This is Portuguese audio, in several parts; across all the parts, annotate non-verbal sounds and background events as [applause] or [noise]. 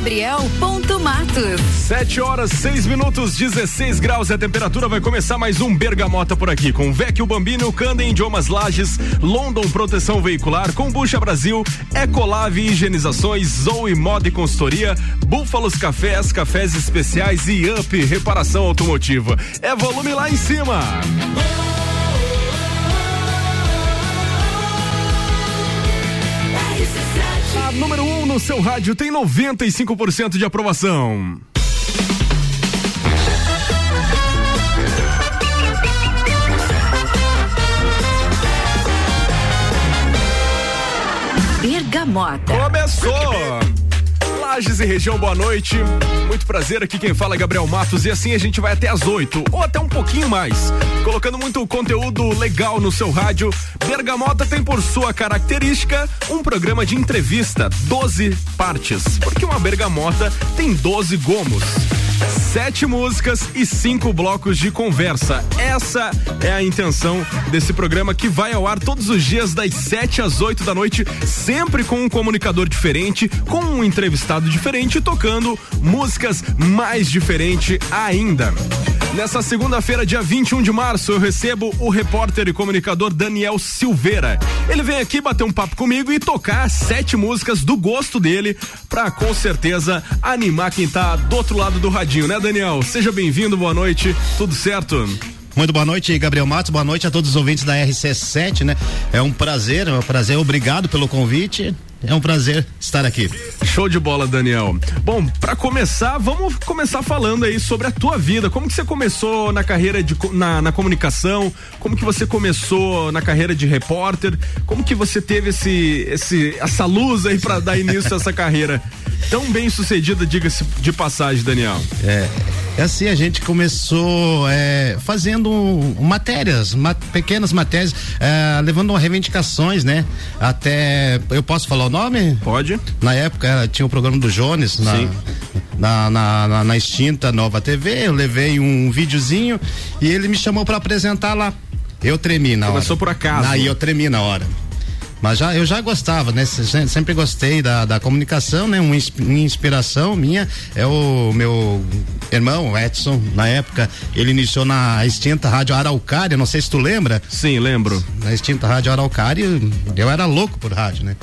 Gabriel.matos. 7 horas, 6 minutos, 16 graus. A temperatura vai começar mais um Bergamota por aqui. Com Vecchio Bambino, Candem Idiomas Lages, London Proteção Veicular, Combucha Brasil, Ecolave Higienizações, Zoe Moda e Consultoria, Búfalos Cafés, Cafés Especiais e Up Reparação Automotiva. É volume lá em cima. A número 1 um no seu rádio tem 95% de aprovação. Bergamota. Começou! Lages e região, boa noite. Muito prazer, aqui quem fala é Gabriel Matos e assim a gente vai até às 8 ou até um pouquinho mais, colocando muito conteúdo legal no seu rádio. Bergamota tem por sua característica um programa de entrevista, 12 partes, porque uma bergamota tem 12 gomos sete músicas e cinco blocos de conversa. Essa é a intenção desse programa que vai ao ar todos os dias das 7 às 8 da noite, sempre com um comunicador diferente, com um entrevistado diferente, tocando músicas mais diferentes ainda. Nessa segunda-feira, dia 21 de março, eu recebo o repórter e comunicador Daniel Silveira. Ele vem aqui bater um papo comigo e tocar sete músicas do gosto dele, pra com certeza animar quem tá do outro lado do radinho, né, Daniel? Seja bem-vindo, boa noite, tudo certo? Muito boa noite, Gabriel Matos. Boa noite a todos os ouvintes da RC7, né? É um prazer, é um prazer. Obrigado pelo convite. É um prazer estar aqui. Show de bola, Daniel. Bom, para começar, vamos começar falando aí sobre a tua vida. Como que você começou na carreira de na, na comunicação? Como que você começou na carreira de repórter? Como que você teve esse, esse essa luz aí para dar início a essa carreira tão bem sucedida, diga-se de passagem, Daniel? É, é assim, a gente começou é, fazendo matérias, ma pequenas matérias, é, levando reivindicações, né? Até, eu posso falar o nome? Pode. Na época tinha o programa do Jones na, na, na, na, na extinta Nova TV, eu levei um videozinho e ele me chamou para apresentar lá. Eu tremi na Começou hora. Começou por acaso. Aí eu tremi na hora. Mas já, eu já gostava, né? Sempre gostei da, da comunicação, né? Uma inspiração minha é o meu irmão, Edson, na época, ele iniciou na extinta Rádio Araucária, não sei se tu lembra. Sim, lembro. Na extinta Rádio Araucária, eu era louco por rádio, né?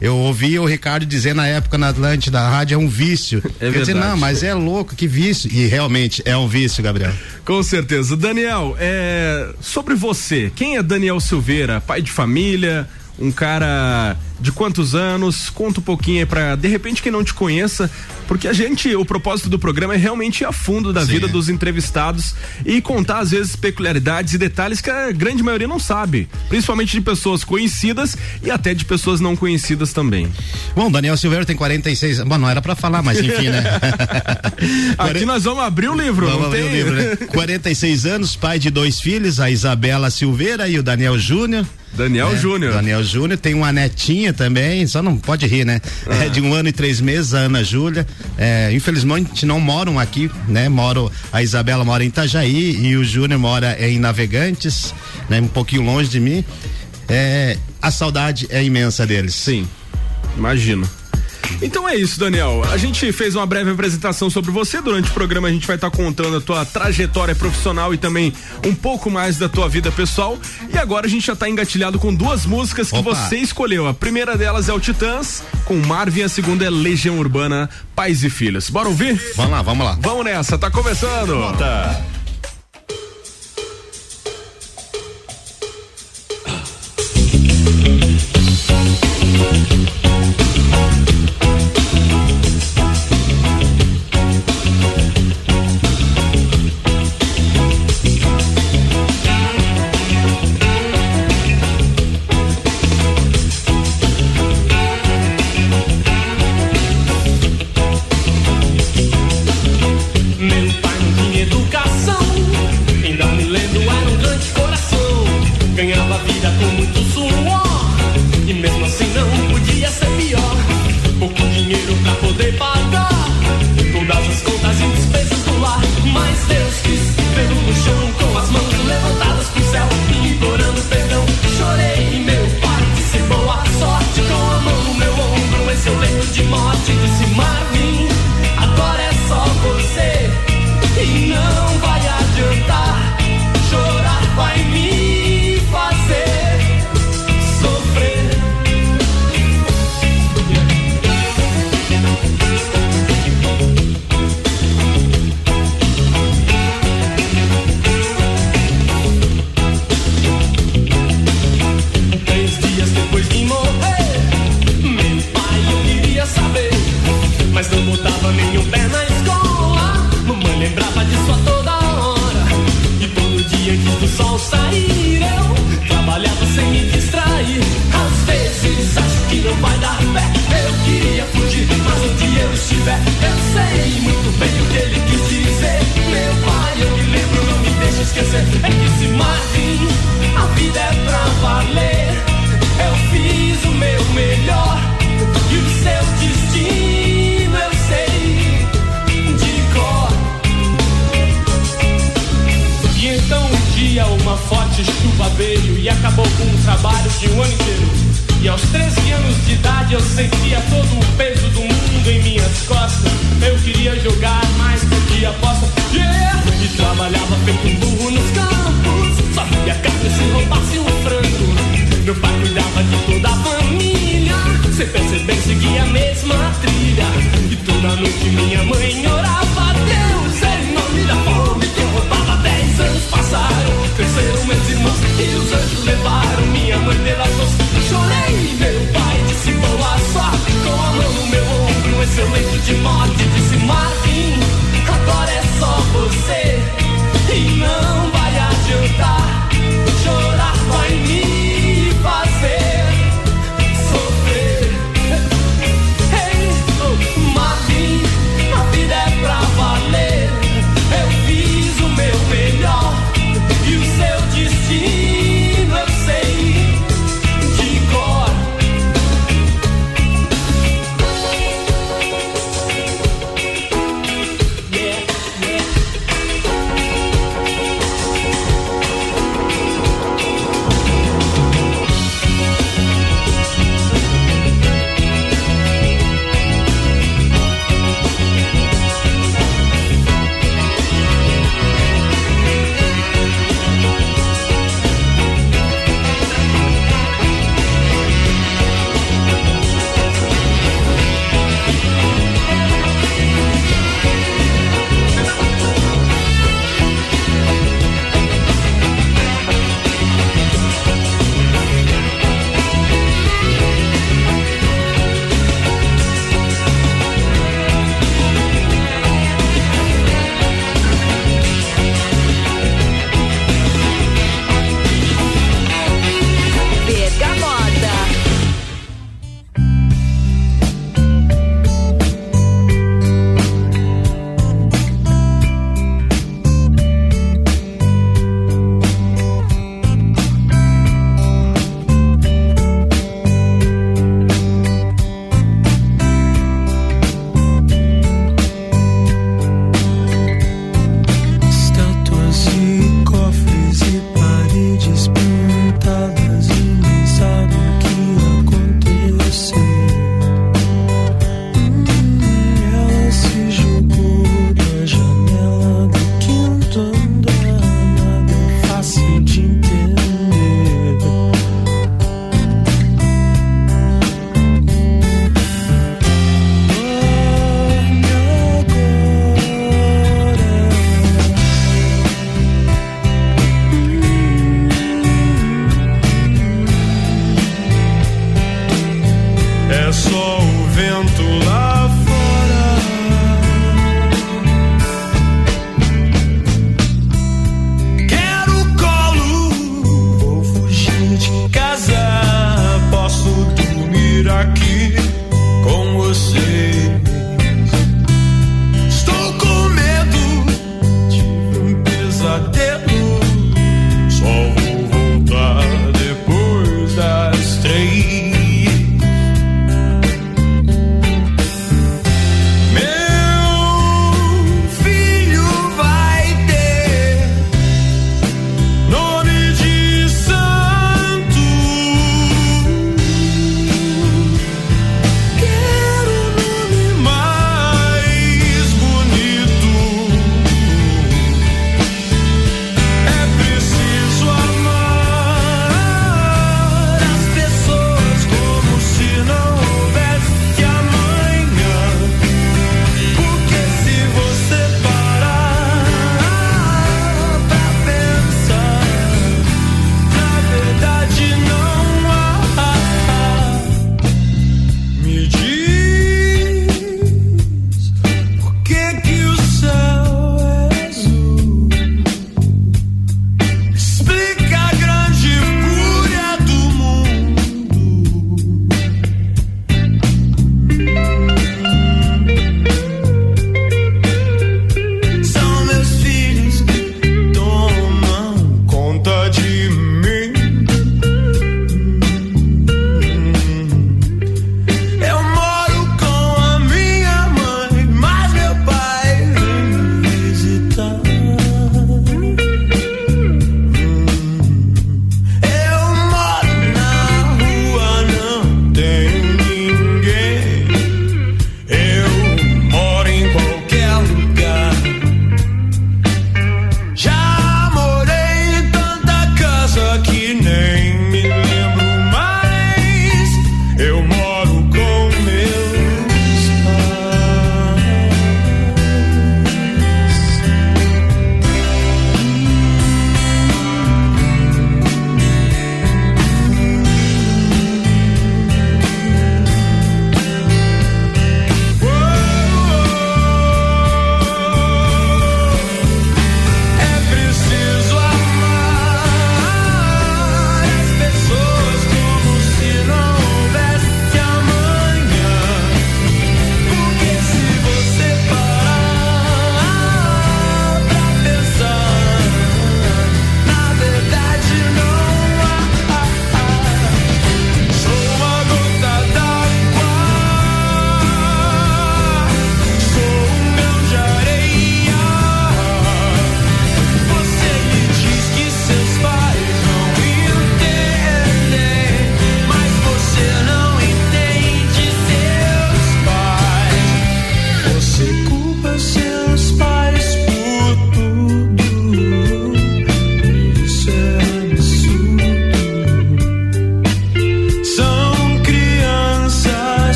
Eu ouvi o Ricardo dizer na época na Atlântida, a rádio é um vício. [laughs] É eu verdade. disse, não, mas é louco, que vício. E realmente é um vício, Gabriel. Com certeza. Daniel, é, sobre você, quem é Daniel Silveira? Pai de família, um cara de quantos anos? Conta um pouquinho aí pra, de repente, quem não te conheça, porque a gente, o propósito do programa é realmente ir a fundo da Sim, vida dos entrevistados e contar, às vezes, peculiaridades e detalhes que a grande maioria não sabe, principalmente de pessoas conhecidas e até de pessoas não conhecidas também. Bom, Daniel Silveira tem 46. Bom, não era pra falar, mas enfim, né? [laughs] Aqui nós vamos abrir o livro, Vamos abrir tem? o livro, né? [laughs] 46 anos, pai de dois filhos, a Isabela Silveira e o Daniel Júnior. Daniel né? Júnior. Daniel Júnior tem uma netinha também, só não pode rir, né? Ah. É de um ano e três meses, a Ana Júlia. É, infelizmente não moram aqui, né? Moro, a Isabela mora em Itajaí e o Júnior mora em Navegantes, né? Um pouquinho longe de mim. É, a saudade é imensa deles. Sim, imagino. Então é isso, Daniel. A gente fez uma breve apresentação sobre você. Durante o programa a gente vai estar contando a tua trajetória profissional e também um pouco mais da tua vida pessoal. E agora a gente já está engatilhado com duas músicas que Opa. você escolheu. A primeira delas é o Titãs, com Marvin, a segunda é Legião Urbana, Pais e Filhos. Bora ouvir? Vamos lá, vamos lá. Vamos nessa, tá começando. Tá. Meu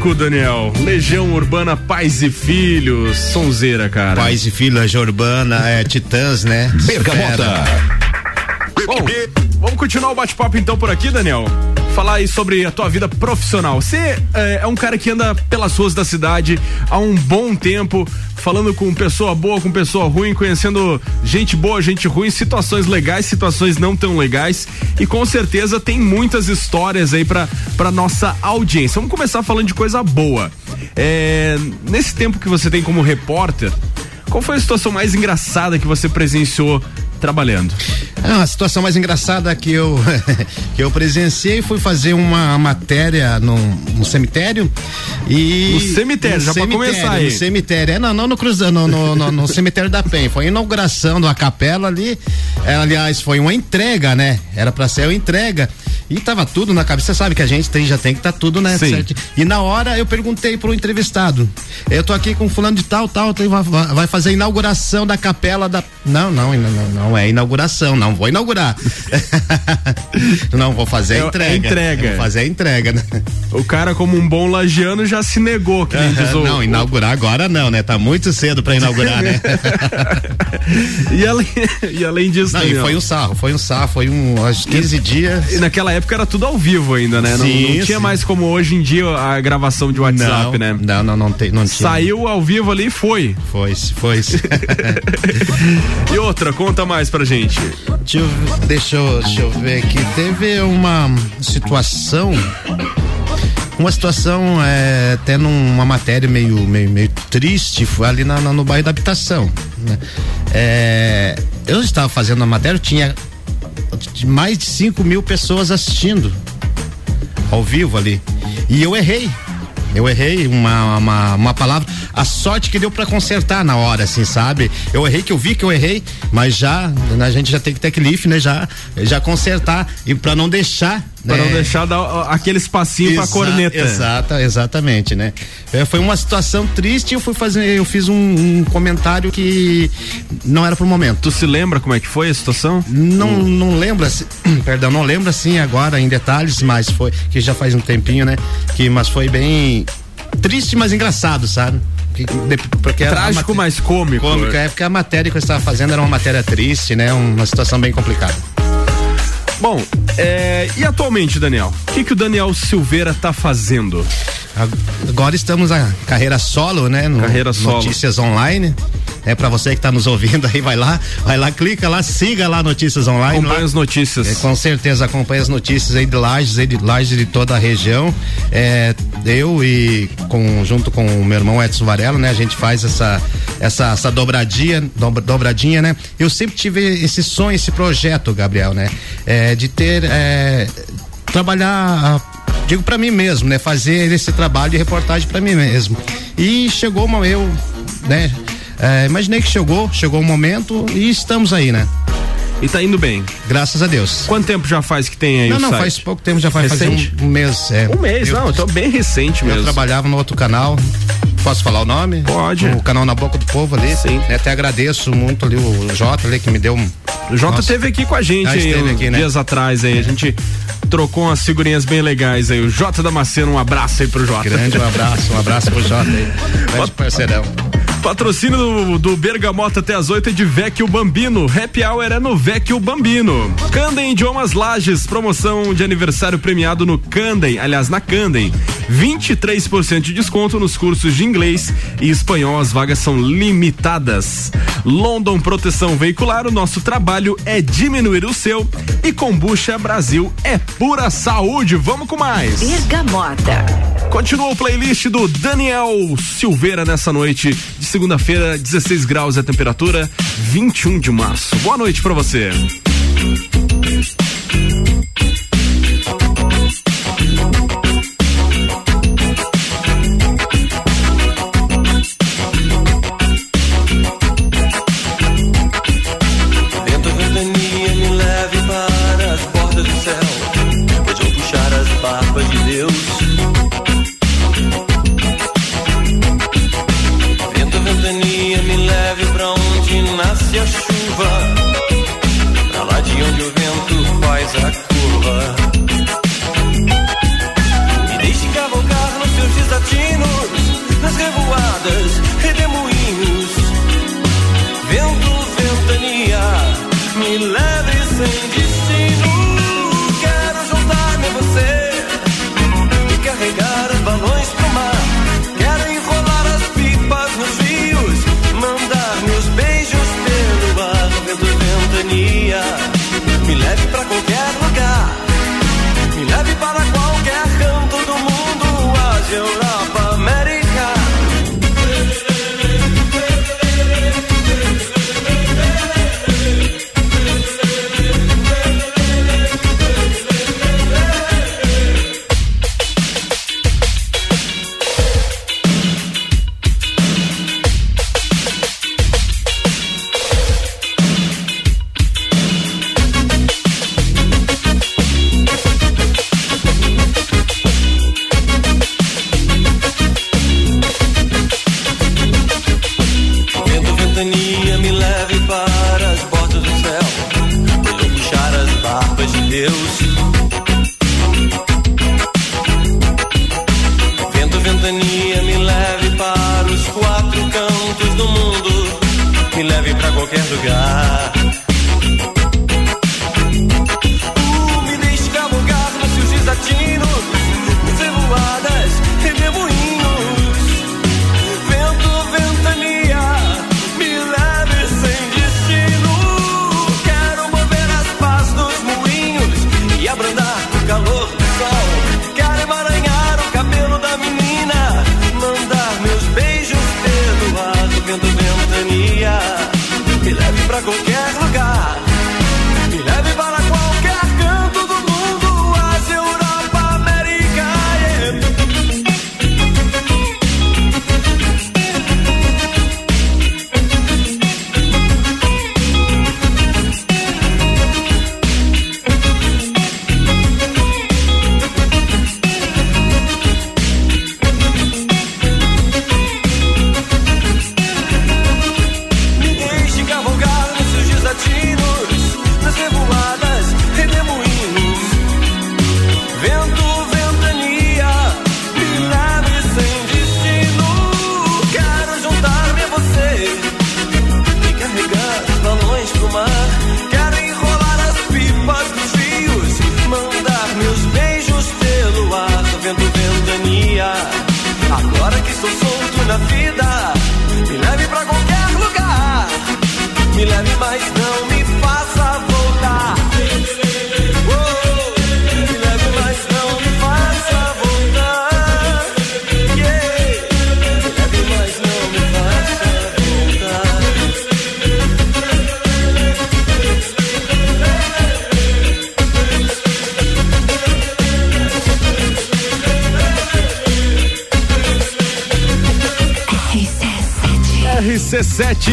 clássico, Daniel. Legião Urbana Pais e Filhos. Sonzeira, cara. Pais e Filhos, Legião Urbana, é, Titãs, né? Bergamota. Bom, vamos continuar o bate-papo então por aqui, Daniel falar aí sobre a tua vida profissional. Você é, é, um cara que anda pelas ruas da cidade há um bom tempo, falando com pessoa boa, com pessoa ruim, conhecendo gente boa, gente ruim, situações legais, situações não tão legais e com certeza tem muitas histórias aí para nossa audiência. Vamos começar falando de coisa boa. É, nesse tempo que você tem como repórter, qual foi a situação mais engraçada que você presenciou trabalhando? Ah, a situação mais engraçada que eu [laughs] que eu presenciei foi fazer uma matéria num, num cemitério e no cemitério no já para começar aí. No cemitério, é, não, não no cruzando, no, no, no, no cemitério da Penha, foi a inauguração da capela ali. É, aliás, foi uma entrega, né? Era para ser uma entrega e tava tudo na cabeça, você sabe que a gente tem, já tem que estar tá tudo, né? Sim. Certo? E na hora eu perguntei pro entrevistado, eu tô aqui com fulano de tal, tal, vai fazer a inauguração da capela da. Não, não, não, não é inauguração, não vou inaugurar. [laughs] não, vou fazer a é, entrega. É entrega. Vou fazer a entrega, né? O cara, como um bom lagiano, já se negou, que Não, inaugurar agora não, né? Tá muito cedo pra inaugurar, né? [laughs] e, além, e além disso, não, e foi um sarro, foi um sarro, foi um, acho 15 dias. E naquela época era tudo ao vivo ainda, né? Sim, não, não tinha sim. mais como hoje em dia a gravação de WhatsApp, não, né? Não, não, não, tem, não tinha. Saiu ao vivo ali e foi. Foi, foi. [laughs] e outra, conta mais pra gente. Deixa eu, deixa eu, deixa eu ver aqui. Teve uma situação uma situação é, até numa matéria meio, meio, meio triste foi ali na, na, no bairro da habitação né? é, eu estava fazendo a matéria tinha mais de 5 mil pessoas assistindo ao vivo ali e eu errei eu errei uma, uma, uma palavra. A sorte que deu para consertar na hora, assim, sabe? Eu errei que eu vi que eu errei, mas já a gente já tem que ter cliff, né? Já, já consertar e para não deixar para não é. deixar dar aquele espacinho Exa pra corneta. Exata, exatamente, né? É, foi uma situação triste eu fui fazer, eu fiz um, um, comentário que não era pro momento. Tu se lembra como é que foi a situação? Não, hum. não lembra, [clears throat] perdão, não lembro assim agora em detalhes, mas foi, que já faz um tempinho, né? Que, mas foi bem triste, mas engraçado, sabe? porque Trágico, mas cômico. Cômico, é porque a matéria que eu estava fazendo era uma matéria triste, né? Uma situação bem complicada. Bom, é, e atualmente, Daniel? O que, que o Daniel Silveira tá fazendo? Agora estamos na carreira solo, né? No, carreira solo. Notícias online. É para você que está nos ouvindo aí, vai lá, vai lá, clica lá, siga lá Notícias Online. Acompanhe as notícias. É, com certeza acompanha as notícias aí de Lages, aí de Lages de toda a região. É, eu e com, junto com o meu irmão Edson Varela, né? A gente faz essa essa, essa dobradinha, dobra, dobradinha, né? Eu sempre tive esse sonho, esse projeto, Gabriel, né? É, de ter é, trabalhar digo para mim mesmo, né? Fazer esse trabalho de reportagem para mim mesmo. E chegou uma eu, né? É, imaginei que chegou, chegou o momento e estamos aí, né? E tá indo bem. Graças a Deus. Quanto tempo já faz que tem aí não, o Não, não, faz pouco tempo, já faz um, um, mês. É. Um mês, eu, não, então bem recente mesmo. Eu trabalhava no outro canal, Posso falar o nome? Pode. O canal Na Boca do Povo ali. Sim. É, até agradeço muito ali o Jota ali que me deu um. O Jota esteve aqui com a gente ah, aí, aqui, né? dias atrás aí. A gente trocou umas figurinhas bem legais aí. O Jota Damasceno, um abraço aí pro Jota. Grande um abraço, um abraço pro Jota aí. Grande parceirão. Patrocínio do, do Bergamota até as 8 é de Vecchio Bambino. Happy Hour é no Vecchio Bambino. Candem Idiomas Lages, promoção de aniversário premiado no Candem, aliás, na Candem. 23% de desconto nos cursos de inglês e espanhol. As vagas são limitadas. London Proteção Veicular, o nosso trabalho é diminuir o seu. E Combucha Brasil é pura saúde. Vamos com mais. Bergamota. Continua o playlist do Daniel Silveira nessa noite de segunda-feira, 16 graus é a temperatura, 21 de março. Boa noite para você.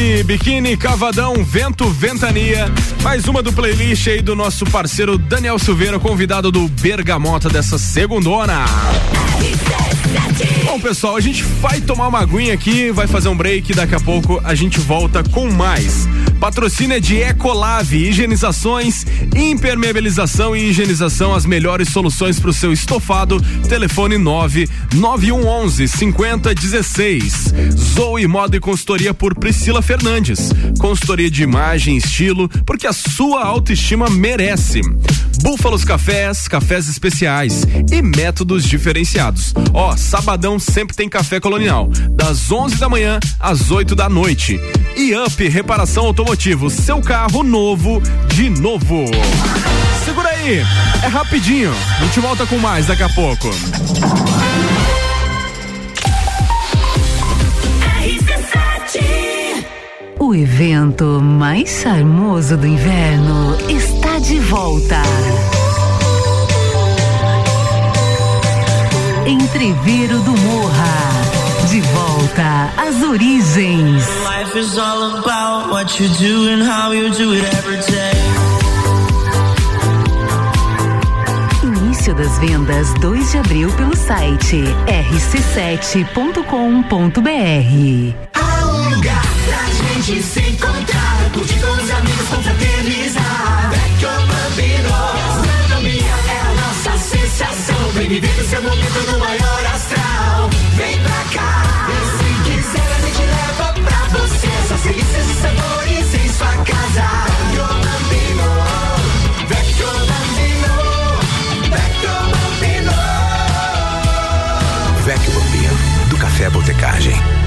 Biquíni, Cavadão, Vento, Ventania. Mais uma do playlist aí do nosso parceiro Daniel Silveira, convidado do Bergamota dessa segundona. Bom, pessoal, a gente vai tomar uma aguinha aqui, vai fazer um break, daqui a pouco a gente volta com mais. Patrocínio é de Ecolave, higienizações, impermeabilização e higienização, as melhores soluções para o seu estofado. Telefone 99111 5016. Zoe Moda e Consultoria por Priscila Fernandes. Consultoria de imagem, estilo, porque a sua autoestima merece. Búfalos Cafés, cafés especiais e métodos diferenciados. Ó, sabadão sempre tem café colonial, das 11 da manhã às 8 da noite. E Up Reparação Automotivo, seu carro novo de novo. Segura aí, é rapidinho. A gente volta com mais daqui a pouco. O evento mais charmoso do inverno está de volta. Entreveiro do Morra. De volta às origens. Life is all about what you do and how you do it every day. Início das vendas 2 de abril pelo site rc7.com.br gente se encontrar, curtir com os amigos, confraternizar. Campinas. Santa Mia é a nossa sensação. Vem viver o seu momento no maior astral. Vem pra cá. Se quiser, a gente leva pra você. Essas delícias e sabores em sua casa. Yolandino, Vectolandino, Vectobambino. Vectobambino, do Café Botecagem.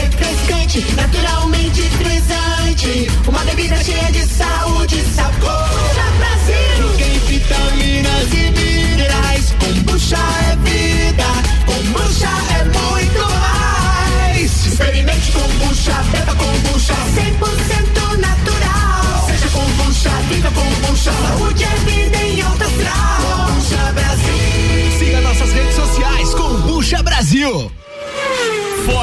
refrescante,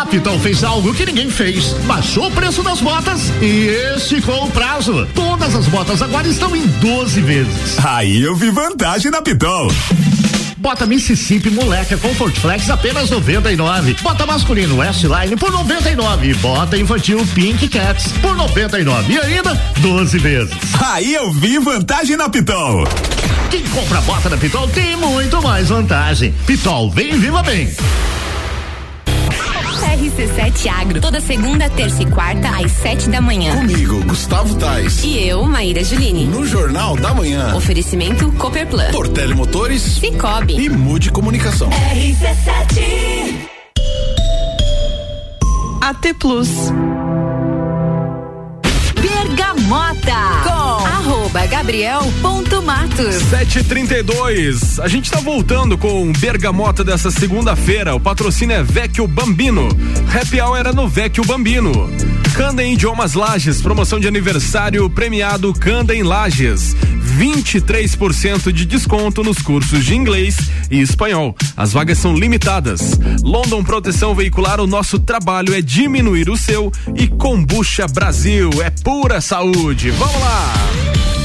A Pitol fez algo que ninguém fez. Baixou o preço das botas e esticou o prazo. Todas as botas agora estão em 12 vezes. Aí eu vi vantagem na Pitol. Bota Mississippi Moleca Comfort Flex apenas 99. Bota masculino S-Line por 99. Bota infantil Pink Cats por 99. E ainda 12 vezes. Aí eu vi vantagem na Pitol. Quem compra bota na Pitol tem muito mais vantagem. Pitol, vem viva bem. RC7 Agro, toda segunda, terça e quarta, às sete da manhã. Comigo, Gustavo Tais. E eu, Maíra Juline. No Jornal da Manhã. Oferecimento Copperplan. Portele Motores. Cicobi. E Mude Comunicação. RC7. AT Plus. gabriel.matos. 732. A gente tá voltando com Bergamota dessa segunda-feira. O patrocínio é Vecchio Bambino. Happy Hour era no Vecchio Bambino. Canda em Idiomas Lages, promoção de aniversário premiado Canda em Lages. 23% de desconto nos cursos de inglês e espanhol. As vagas são limitadas. London Proteção Veicular, o nosso trabalho é diminuir o seu e Combucha Brasil é pura saúde. Vamos lá!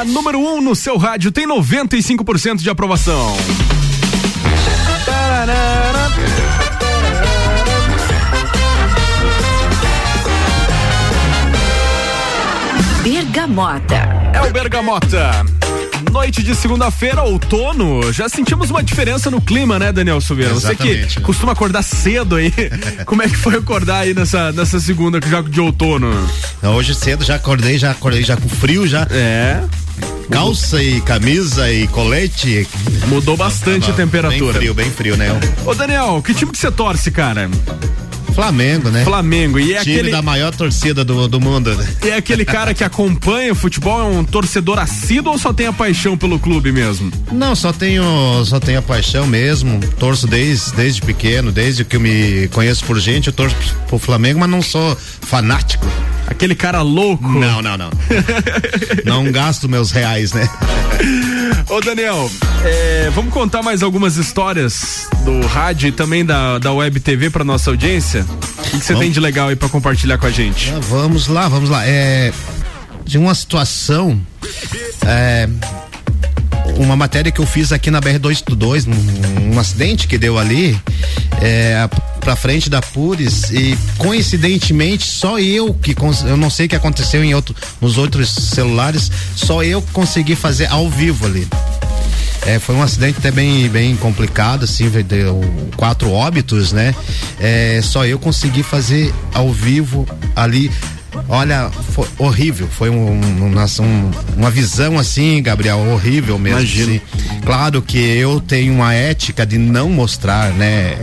A número 1 um no seu rádio tem 95% de aprovação. Bergamota. É o Bergamota. Noite de segunda-feira, outono, já sentimos uma diferença no clima, né, Daniel Silveira? Você que Exatamente. costuma acordar cedo aí, [laughs] como é que foi acordar aí nessa, nessa segunda já de outono? Hoje cedo já acordei, já acordei já com frio já. É. Calça e camisa e colete. Mudou bastante Tava a temperatura. Bem frio, bem frio, né? Ô, Daniel, que time que você torce, cara? Flamengo, né? Flamengo. E é Time aquele. da maior torcida do, do mundo. né? E é aquele cara que acompanha o futebol, é um torcedor assíduo ou só tem a paixão pelo clube mesmo? Não, só tenho, só tenho a paixão mesmo. Torço desde, desde pequeno, desde que eu me conheço por gente, eu torço pro Flamengo, mas não sou fanático. Aquele cara louco. Não, não, não. [laughs] não gasto meus reais, né? Ô Daniel, é, vamos contar mais algumas histórias do rádio e também da, da web TV para nossa audiência? O que você tem de legal aí para compartilhar com a gente? Ah, vamos lá, vamos lá. É, de uma situação. É, uma matéria que eu fiz aqui na BR-282, um, um acidente que deu ali, é, pra frente da Pures e coincidentemente só eu que eu não sei o que aconteceu em outro, nos outros celulares, só eu consegui fazer ao vivo ali. É, foi um acidente até bem, bem complicado, assim, deu quatro óbitos, né? É, só eu consegui fazer ao vivo ali Olha, foi horrível. Foi um, um, um, uma visão assim, Gabriel, horrível mesmo. Imagino. Assim. Claro que eu tenho uma ética de não mostrar, né?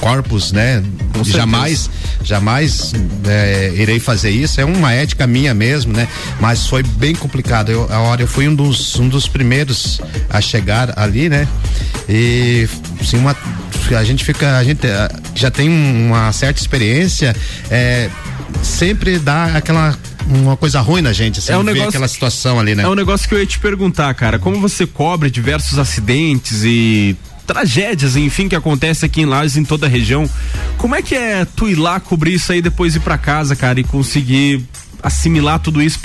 Corpos, né? certeza. jamais, jamais é, irei fazer isso. É uma ética minha mesmo, né? Mas foi bem complicado. Eu, a hora eu fui um dos, um dos primeiros a chegar ali, né? E sim, uma, a gente fica, a gente eh, já tem uma certa experiência, é, sempre dá aquela uma coisa ruim na gente, assim, É um negócio- aquela situação ali, né? É um negócio que eu ia te perguntar, cara. Como você cobre diversos acidentes e tragédias, enfim, que acontece aqui em Lages, em toda a região. Como é que é tu ir lá cobrir isso aí depois ir pra casa, cara, e conseguir assimilar tudo isso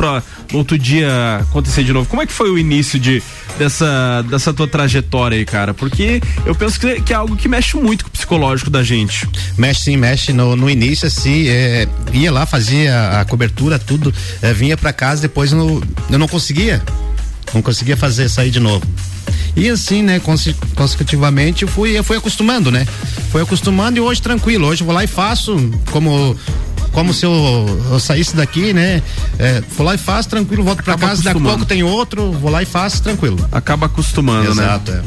no outro dia acontecer de novo? Como é que foi o início de dessa dessa tua trajetória aí, cara? Porque eu penso que, que é algo que mexe muito com o psicológico da gente. Mexe sim, mexe. No, no início, assim, é, ia lá, fazia a cobertura, tudo, é, vinha pra casa, depois no, eu não conseguia. Não conseguia fazer sair de novo. E assim, né, conse- consecutivamente eu fui, eu fui acostumando, né? Fui acostumando e hoje tranquilo. Hoje eu vou lá e faço como. Como se eu, eu saísse daqui, né? É, vou lá e faço, tranquilo, volto pra Acaba casa, daqui a pouco tem outro, vou lá e faço, tranquilo. Acaba acostumando, né? Exato, é.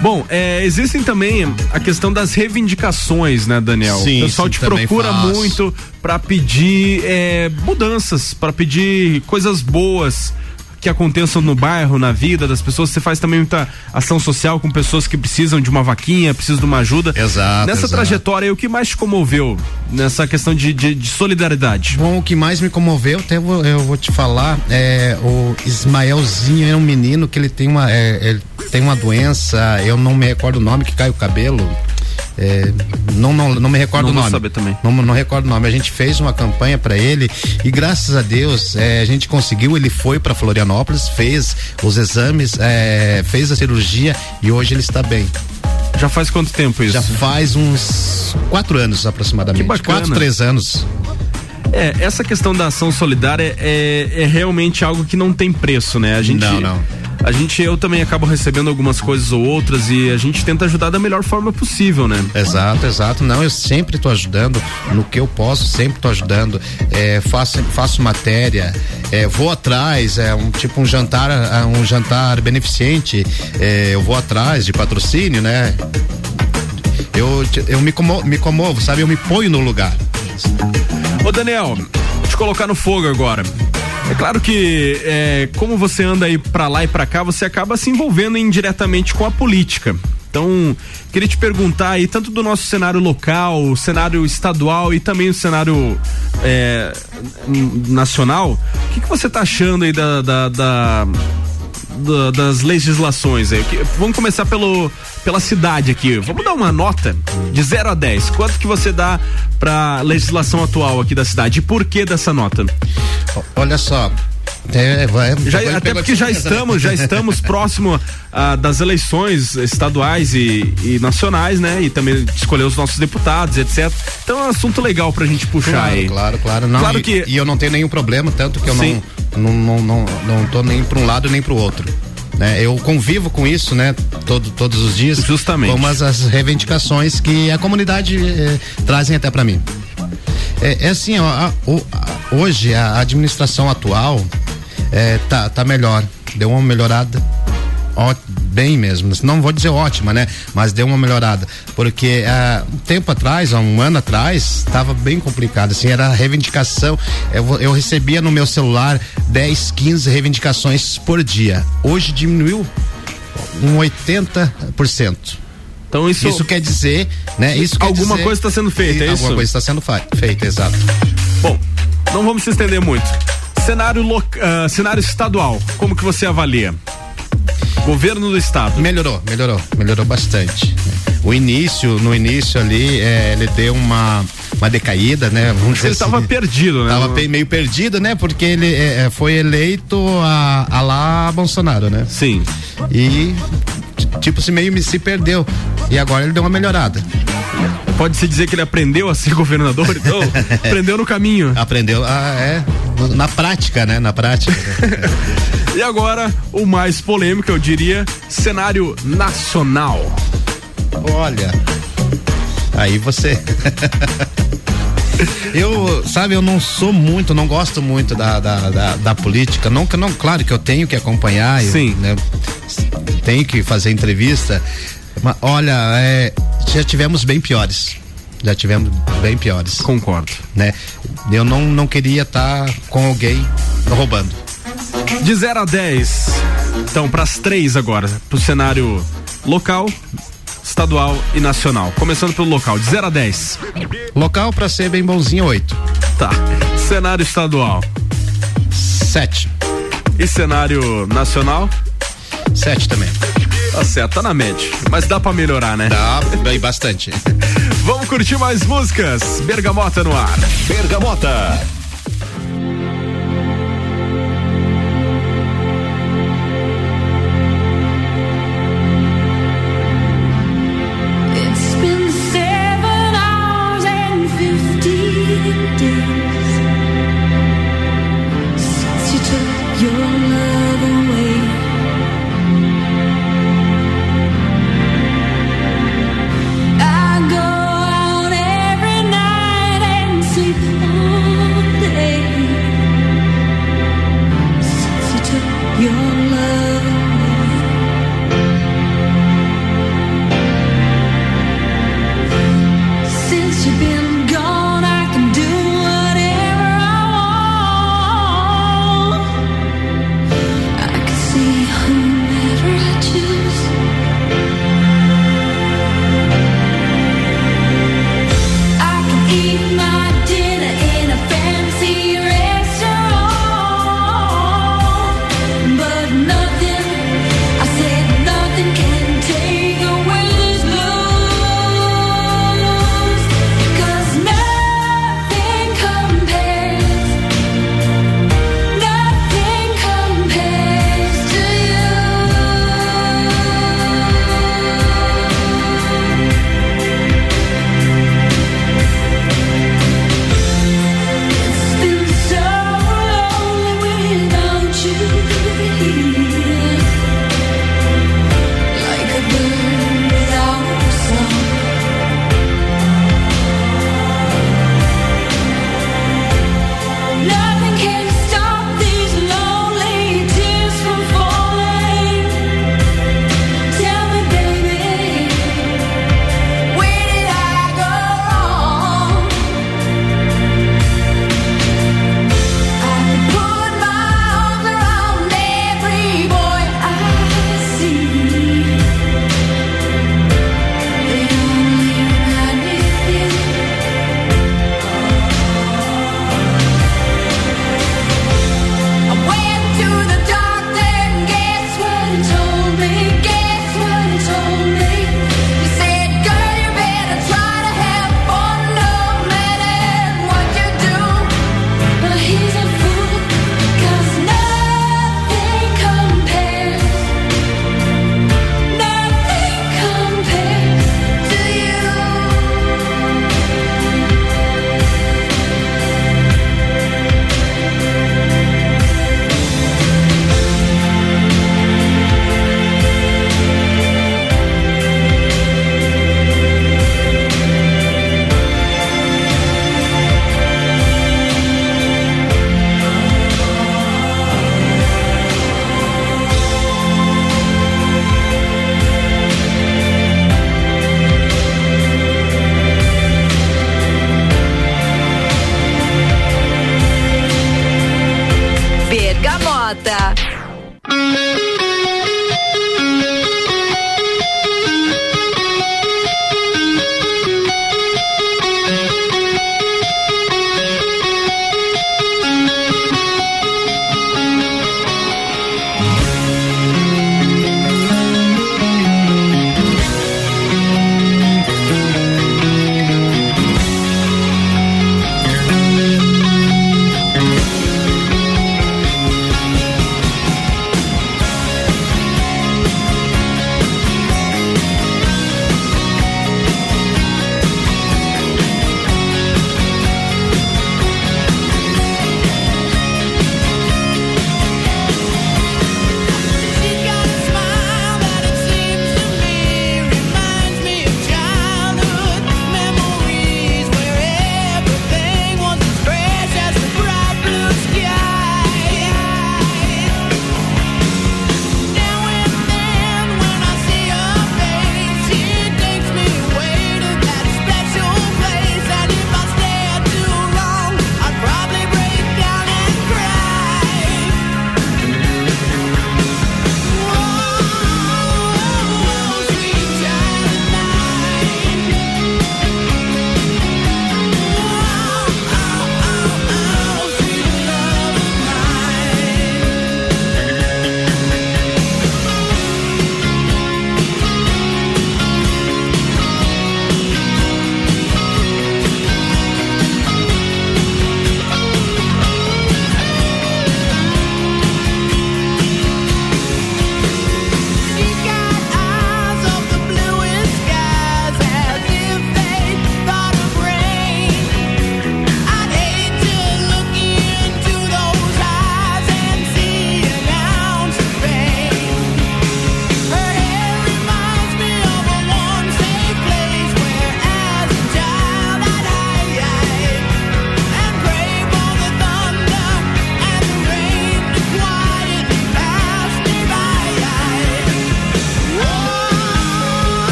Bom, é, existem também a questão das reivindicações, né, Daniel? Sim, o pessoal sim, te procura faço. muito pra pedir é, mudanças, pra pedir coisas boas que aconteçam no bairro, na vida das pessoas. Você faz também muita ação social com pessoas que precisam de uma vaquinha, precisam de uma ajuda. Exato, Nessa exato. trajetória, o que mais te comoveu nessa questão de, de- de solidariedade? Bom, o que mais me comoveu, até vou- eu vou te falar, é o Ismaelzinho é um menino que ele tem uma, é, ele tem uma doença, eu não me recordo o nome, que cai o cabelo. É, não, não, não me recordo Não o nome. saber também. Não, não recordo o nome. A gente fez uma campanha para ele e graças a Deus é, a gente conseguiu. Ele foi para Florianópolis, fez os exames, é, fez a cirurgia e hoje ele está bem. Já faz quanto tempo isso? Já faz uns quatro anos aproximadamente. Que bacana. Quatro, três anos. É, essa questão da ação solidária é, é realmente algo que não tem preço, né? A gente, Não, não. A gente, eu também acabo recebendo algumas coisas ou outras e a gente tenta ajudar da melhor forma possível, né? Exato, exato. Não, eu sempre estou ajudando no que eu posso, sempre estou ajudando. É, faço, faço matéria, é, vou atrás, é um tipo um jantar, ah, um jantar beneficente. é, eu vou atrás de patrocínio, né? Eu, eu me, como, me comovo, sabe? Eu me ponho no lugar. Ô Daniel, te colocar no fogo agora. É claro que, é, como você anda aí pra lá e pra cá, você acaba se envolvendo indiretamente com a política. Então, queria te perguntar aí, tanto do nosso cenário local, cenário estadual e também o cenário é, nacional, o que, que você tá achando aí da- da- da, da- das legislações aí. Vamos começar pelo, pela cidade aqui. Vamos dar uma nota de 0 a 10. Quanto que você dá pra legislação atual aqui da cidade? E por que dessa nota? Olha só. É, vai, Já- vai- até porque já né? estamos, já estamos próximo ah, das eleições estaduais e, e nacionais, né? E também escolher os nossos deputados, etc. Então é um assunto legal pra gente puxar Claro, aí. claro, claro. Não, Claro e, que- e eu não tenho nenhum problema, tanto que eu Sim. não, não, não, não, não tô nem para um lado nem para o outro. Né? Eu convivo com isso, né? Todo, todos os dias. Justamente. Com as, as reivindicações que a comunidade eh, trazem até para mim. É, é assim, ó, a- o- a- hoje a administração atual é, tá, tá melhor, deu uma melhorada ó, bem mesmo, não vou dizer ótima, né? Mas deu uma melhorada, porque ah, um tempo atrás, há um ano atrás, estava bem complicado, assim, era reivindicação, eu, eu recebia no meu celular 10, 15 reivindicações por dia, hoje diminuiu um 80%. Então isso, Isso quer dizer, né? Isso alguma dizer- coisa está sendo feita, é Alguma isso? coisa está sendo feita, exato. Bom, não vamos se estender muito. Cenário, loca- ah, cenário estadual, como que você avalia? Governo do estado. Melhorou, melhorou, melhorou bastante. O início, no início ali, é, ele deu uma, uma decaída, né? Vamos Ele estava assim. perdido, né? Tava meio perdido, né? Porque ele é, é, foi eleito a, a lá Bolsonaro, né? Sim. E tipo se meio se perdeu. E agora ele deu uma melhorada. Pode-se dizer que ele aprendeu a ser governador, [laughs] então? aprendeu no caminho. Aprendeu, ah, é, na prática, né? Na prática. [laughs] E agora, o mais polêmico, eu diria, cenário nacional. Olha, aí você. [laughs] Eu, sabe, eu não sou muito, não gosto muito da, da, da, da política. Não, não, claro que eu tenho que acompanhar. eu, Sim. né, tenho que fazer entrevista. Olha, é, já tivemos bem piores. Já tivemos bem piores. Concordo. Né? Eu não, não queria estar com alguém roubando. De 0 a 10. Então, para as três agora, pro cenário local, estadual e nacional. Começando pelo local, de 0 a 10. Local para ser bem bonzinho, 8. Tá. Cenário estadual. 7. E cenário nacional? 7 também. Tá certo, tá na média. Mas dá pra melhorar, né? Dá, bem bastante. Vamos curtir mais músicas. Bergamota no ar. Bergamota.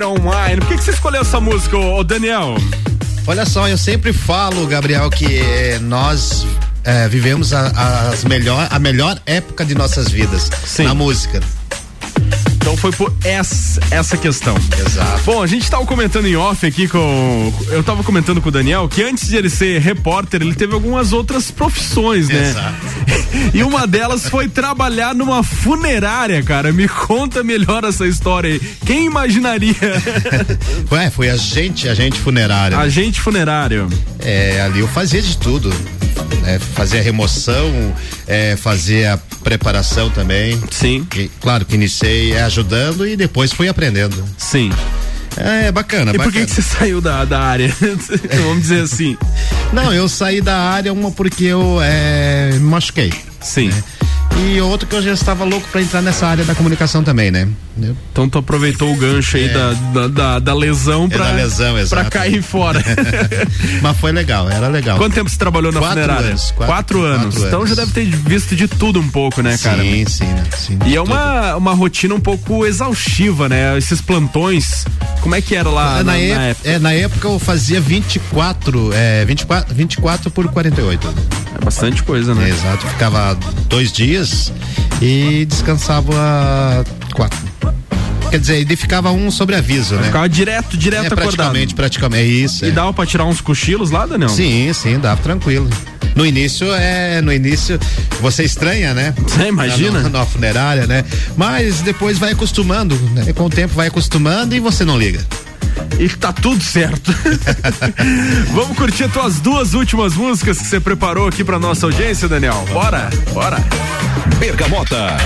Sweet Child on Mine. Por que, que você escolheu essa música, ô Daniel? Olha só, eu sempre falo, Gabriel, que eh, nós eh, vivemos a, as melhor, a melhor época de nossas vidas na música. Então foi por essa, essa questão. Exato. Bom, a gente tava comentando em off aqui com. Eu tava comentando com o Daniel que antes de ele ser repórter, ele teve algumas outras profissões, né? Exato. [laughs] E uma delas foi trabalhar numa funerária, cara. Me conta melhor essa história aí. Quem imaginaria? Ué, foi agente, agente funerário. Agente funerário. É, ali eu fazia de tudo. É, fazia remoção, é, fazia preparação também. Sim. E, claro que iniciei é, ajudando e depois fui aprendendo. Sim. É bacana, E por bacana. que, você saiu da, da área? [laughs] Vamos dizer assim. Não, eu saí da área uma porque eu é, me machuquei. Sim. E outro que eu já estava louco pra entrar nessa área da comunicação também, né? Então tu aproveitou o gancho aí É. da, da, da, da lesão É pra, da lesão, pra cair fora. [laughs] Mas foi legal, era legal. Quanto tempo você trabalhou na Quatro funerária? anos, quatro, quatro- anos. quatro Então já anos. deve ter visto de tudo um pouco, né, cara? Sim, sim, né? sim. E é uma, uma rotina um pouco exaustiva, né? Esses plantões. Como é que era lá É, na, na, na ép- época? é, na época eu fazia 24, é, 24, 24 por 48. É bastante coisa, né? Exato, ficava dois dias e descansava quatro. Quer dizer, ele ficava um sobre aviso, né? Ficava direto, direto é, acordado. praticamente, praticamente, é isso. E é. dava pra tirar uns cochilos lá, Daniel? Sim, sim, dava tranquilo. No início é, no início você estranha, né? [laughs] Você imagina? Na, na funerária, né? Mas depois vai acostumando, né? Com o tempo vai acostumando e você não liga. E tá tudo certo. [laughs] Vamos curtir as tuas duas últimas músicas que você preparou aqui pra nossa audiência, Daniel. Bora, bora. Bergamota.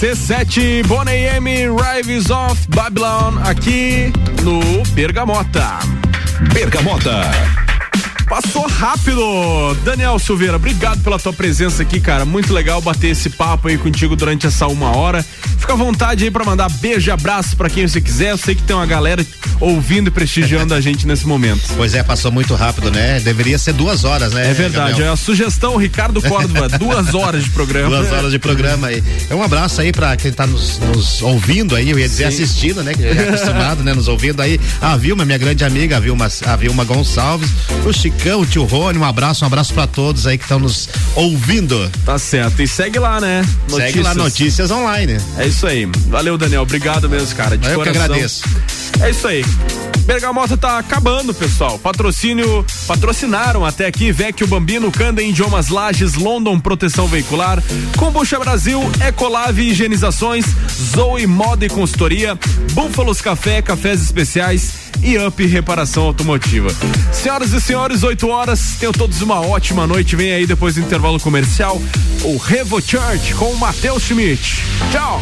RC7 Bonnie M Rives of Babylon aqui no Bergamota. Bergamota. Passou rápido, Daniel Silveira. Obrigado pela tua presença aqui, cara. Muito legal bater esse papo aí contigo durante essa uma hora. Fica à vontade aí pra mandar beijo e abraço pra quem você quiser. Eu sei que tem uma galera ouvindo e prestigiando a gente nesse momento. [laughs] Pois é, passou muito rápido, né? Deveria ser duas horas, né? É verdade, Gabriel? é a sugestão Ricardo Córdova, [laughs] duas horas de programa. Duas horas de programa aí. É um abraço aí pra quem tá nos, nos ouvindo aí, eu ia dizer Sim. assistindo, né? Que já é acostumado, né? Nos ouvindo aí. A Vilma, minha grande amiga, a Vilma, a Vilma Gonçalves, o Chicão, o tio Rony, um abraço, um abraço pra todos aí que estão nos ouvindo. Tá certo. E segue lá, né? Segue lá Notícias Online. É isso aí. Valeu, Daniel. Obrigado mesmo, cara. De Eu que coração. agradeço. É isso aí. Bergamota tá acabando, pessoal. Patrocínio, patrocinaram até aqui Vecchio Bambino, Canda Idiomas Lages, London Proteção Veicular, Combucha Brasil, Ecolave Higienizações, Zoe Moda e Consultoria, Búfalos Café, Cafés Especiais e Up Reparação Automotiva. Senhoras e senhores, 8 horas, tenham todos uma ótima noite. Vem aí depois do intervalo comercial, o Revo Church com o Matheus Schmidt. Tchau!